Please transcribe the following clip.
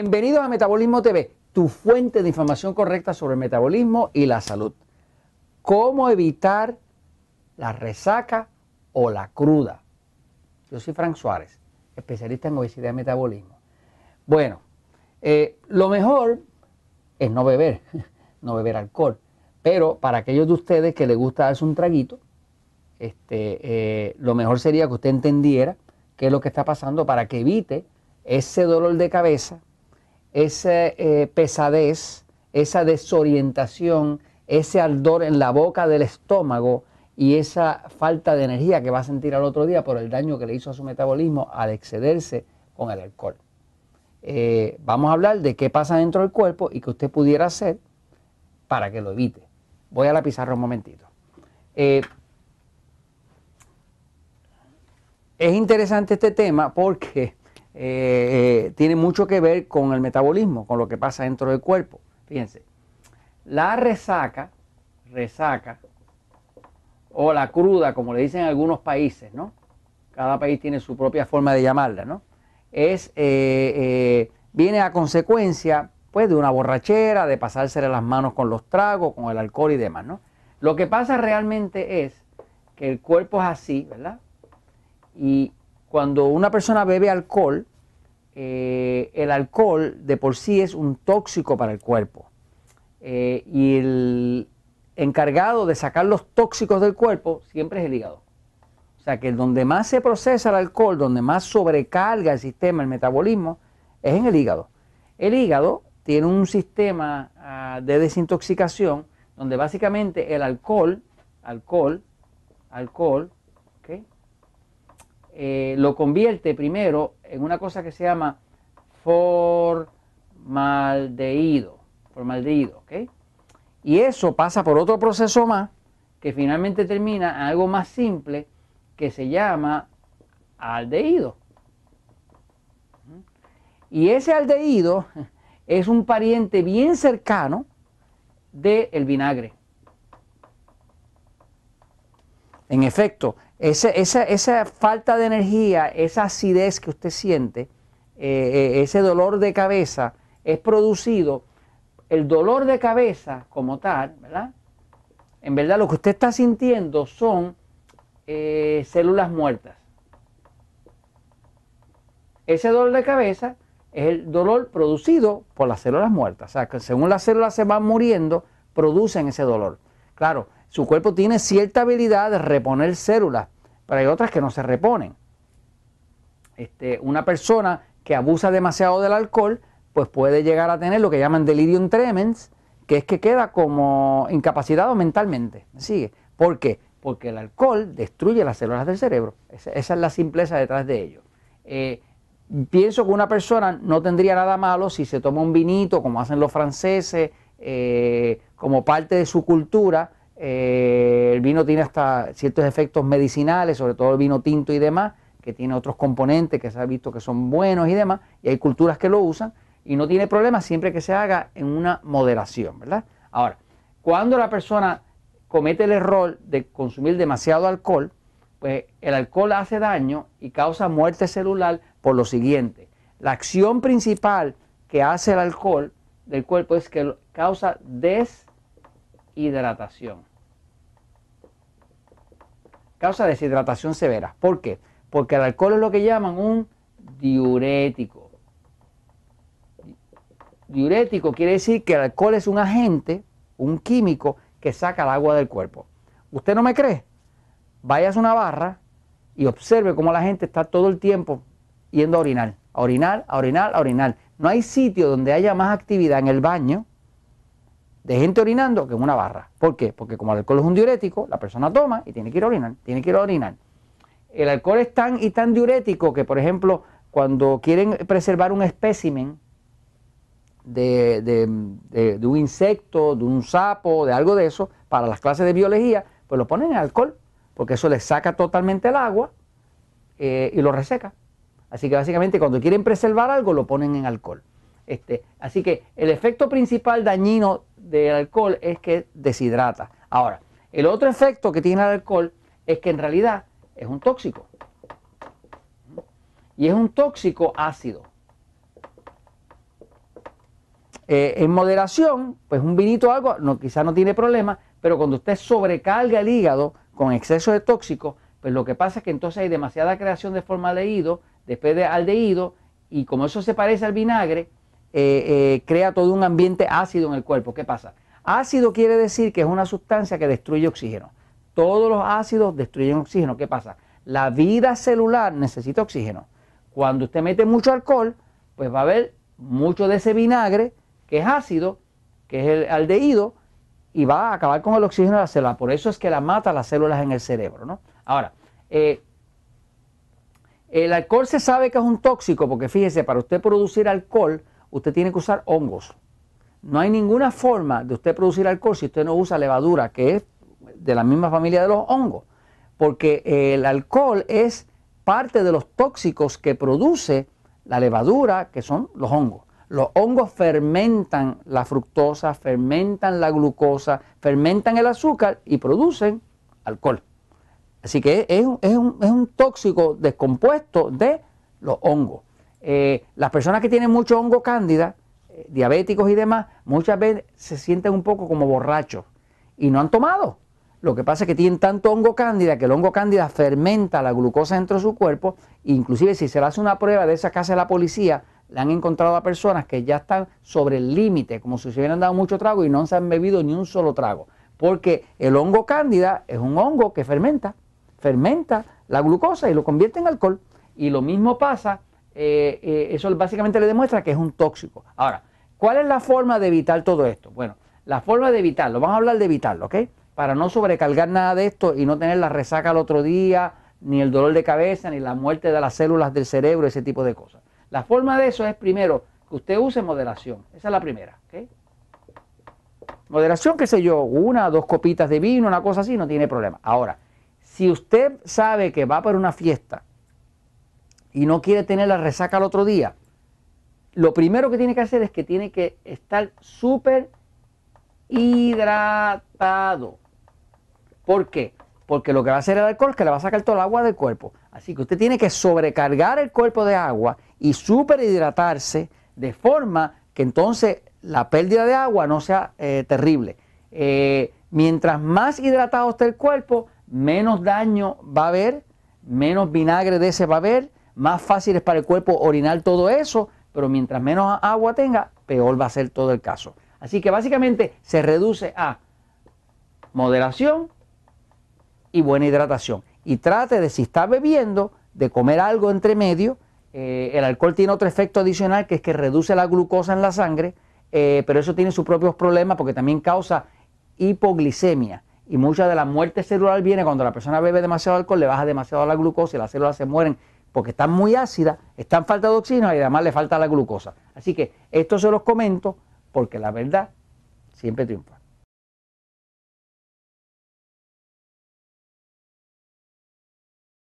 Bienvenidos a Metabolismo TV, tu fuente de información correcta sobre el metabolismo y la salud. ¿Cómo evitar la resaca o la cruda? Yo soy Frank Suárez, especialista en obesidad y metabolismo. Bueno, eh, lo mejor es no beber, no beber alcohol. Pero para aquellos de ustedes que les gusta darse un traguito, este, eh, lo mejor sería que usted entendiera qué es lo que está pasando para que evite ese dolor de cabeza, esa eh, pesadez, esa desorientación, ese ardor en la boca del estómago y esa falta de energía que va a sentir al otro día por el daño que le hizo a su metabolismo al excederse con el alcohol. Eh, vamos a hablar de qué pasa dentro del cuerpo y que usted pudiera hacer para que lo evite. Voy a la pizarra un momentito. Eh, es interesante este tema porque eh, eh, tiene mucho que ver con el metabolismo, con lo que pasa dentro del cuerpo. Fíjense, la resaca, resaca, o la cruda, como le dicen en algunos países, ¿no? Cada país tiene su propia forma de llamarla, ¿no? Es, eh, viene a consecuencia, pues, de una borrachera, de pasársele las manos con los tragos, con el alcohol y demás, ¿no? Lo que pasa realmente es que el cuerpo es así, ¿verdad? Y cuando una persona bebe alcohol, eh, el alcohol de por sí es un tóxico para el cuerpo. Eh, y el encargado de sacar los tóxicos del cuerpo siempre es el hígado. O sea que donde más se procesa el alcohol, donde más sobrecarga el sistema, el metabolismo, es en el hígado. El hígado tiene un sistema ah, de desintoxicación donde básicamente el alcohol, alcohol, alcohol, eh, lo convierte primero en una cosa que se llama formaldehído, formaldehído, ¿ok? Y eso pasa por otro proceso más que finalmente termina en algo más simple que se llama aldehído. Y ese aldehído es un pariente bien cercano del vinagre. En efecto, esa, falta de energía, esa acidez que usted siente, eh, eh, ese dolor de cabeza, es producido, el dolor de cabeza como tal, ¿verdad? En verdad lo que usted está sintiendo son eh, células muertas. Ese dolor de cabeza es el dolor producido por las células muertas. O sea, que según las células se van muriendo, producen ese dolor. Claro, su cuerpo tiene cierta habilidad de reponer células, pero hay otras que no se reponen. Este, una persona que abusa demasiado del alcohol, pues puede llegar a tener lo que llaman delirium tremens, que es que queda como incapacitado mentalmente. sigue? ¿Por qué? Porque el alcohol destruye las células del cerebro. Esa, es la simpleza detrás de ello. Eh, pienso que una persona no tendría nada malo si se toma un vinito, como hacen los franceses, eh, como parte de su cultura, eh, el vino tiene hasta ciertos efectos medicinales, sobre todo el vino tinto y demás, que tiene otros componentes que se ha visto que son buenos y demás, y hay culturas que lo usan, y no tiene problema siempre que se haga en una moderación, ¿verdad? Ahora, cuando la persona comete el error de consumir demasiado alcohol, pues el alcohol hace daño y causa muerte celular por lo siguiente. La acción principal que hace el alcohol del cuerpo es que causa deshidratación causa deshidratación severa. ¿Por qué? Porque el alcohol es lo que llaman un diurético. Diurético quiere decir que el alcohol es un agente, un químico que saca el agua del cuerpo. ¿Usted no me cree? Vaya a una barra y observe cómo la gente está todo el tiempo yendo a orinar, a orinar, a orinar, a orinar. No hay sitio donde haya más actividad en el baño de gente orinando que en una barra. ¿Por qué? Porque como el alcohol es un diurético, la persona toma y tiene que ir a orinar, tiene que ir a orinar. El alcohol es tan y tan diurético que, por ejemplo, cuando quieren preservar un espécimen de, un insecto, de un sapo, de algo de eso, para las clases de biología, pues lo ponen en alcohol, porque eso le saca totalmente el agua eh, y lo reseca. Así que básicamente cuando quieren preservar algo lo ponen en alcohol. Este, así que el efecto principal dañino del alcohol es que deshidrata. Ahora, el otro efecto que tiene el alcohol es que en realidad es un tóxico. Y es un tóxico ácido. Eh, en moderación, pues un vinito o algo, no, quizás no tiene problema, pero cuando usted sobrecarga el hígado con exceso de tóxicos, pues lo que pasa es que entonces hay demasiada creación de formaldehído, después de aldehído, y como eso se parece al vinagre, eh, eh, crea todo un ambiente ácido en el cuerpo. ¿Qué pasa? Ácido quiere decir que es una sustancia que destruye oxígeno. Todos los ácidos destruyen oxígeno. ¿Qué pasa? La vida celular necesita oxígeno. Cuando usted mete mucho alcohol, pues va a haber mucho de ese vinagre que es ácido, que es el aldehído, y va a acabar con el oxígeno de la célula. Por eso es que la mata las células en el cerebro. ¿no? Ahora, eh, el alcohol se sabe que es un tóxico porque fíjese, para usted producir alcohol, usted tiene que usar hongos. No hay ninguna forma de usted producir alcohol si usted no usa levadura, que es de la misma familia de los hongos. Porque el alcohol es parte de los tóxicos que produce la levadura, que son los hongos. Los hongos fermentan la fructosa, fermentan la glucosa, fermentan el azúcar y producen alcohol. Así que es, un, tóxico descompuesto de los hongos. Eh, las personas que tienen mucho hongo cándida, eh, diabéticos y demás, muchas veces se sienten un poco como borrachos y no han tomado. Lo que pasa es que tienen tanto hongo cándida que el hongo cándida fermenta la glucosa dentro de su cuerpo. Inclusive si se le hace una prueba de esa casa de la policía, le han encontrado a personas que ya están sobre el límite, como si se hubieran dado mucho trago y no se han bebido ni un solo trago. Porque el hongo cándida es un hongo que fermenta fermenta la glucosa y lo convierte en alcohol. Y lo mismo pasa, eh, eh, eso básicamente le demuestra que es un tóxico. Ahora, ¿cuál es la forma de evitar todo esto? Bueno, la forma de evitarlo, vamos a hablar de evitarlo, ¿ok? Para no sobrecargar nada de esto y no tener la resaca al otro día, ni el dolor de cabeza, ni la muerte de las células del cerebro, ese tipo de cosas. La forma de eso es primero que usted use moderación. Esa es la primera, ¿ok? Moderación, qué sé yo, una, dos copitas de vino, una cosa así, no tiene problema. Ahora, si usted sabe que va para una fiesta y no quiere tener la resaca al otro día, lo primero que tiene que hacer es que tiene que estar súper hidratado. ¿Por qué? Porque lo que va a hacer el alcohol es que le va a sacar todo el agua del cuerpo. Así que usted tiene que sobrecargar el cuerpo de agua y súper hidratarse de forma que entonces la pérdida de agua no sea eh, terrible. Eh, mientras más hidratado esté el cuerpo, menos daño va a haber, menos vinagre de ese va a haber, más fácil es para el cuerpo orinar todo eso, pero mientras menos agua tenga, peor va a ser todo el caso. Así que básicamente se reduce a moderación y buena hidratación. Y trate de, si está bebiendo, de comer algo entre medio. Eh, el alcohol tiene otro efecto adicional que es que reduce la glucosa en la sangre, eh, pero eso tiene sus propios problemas porque también causa hipoglicemia. Y mucha de la muerte celular viene cuando la persona bebe demasiado alcohol, le baja demasiado la glucosa y las células se mueren porque están muy ácidas, están falta de oxígeno y además le falta la glucosa. Así que esto se los comento porque la verdad siempre triunfa.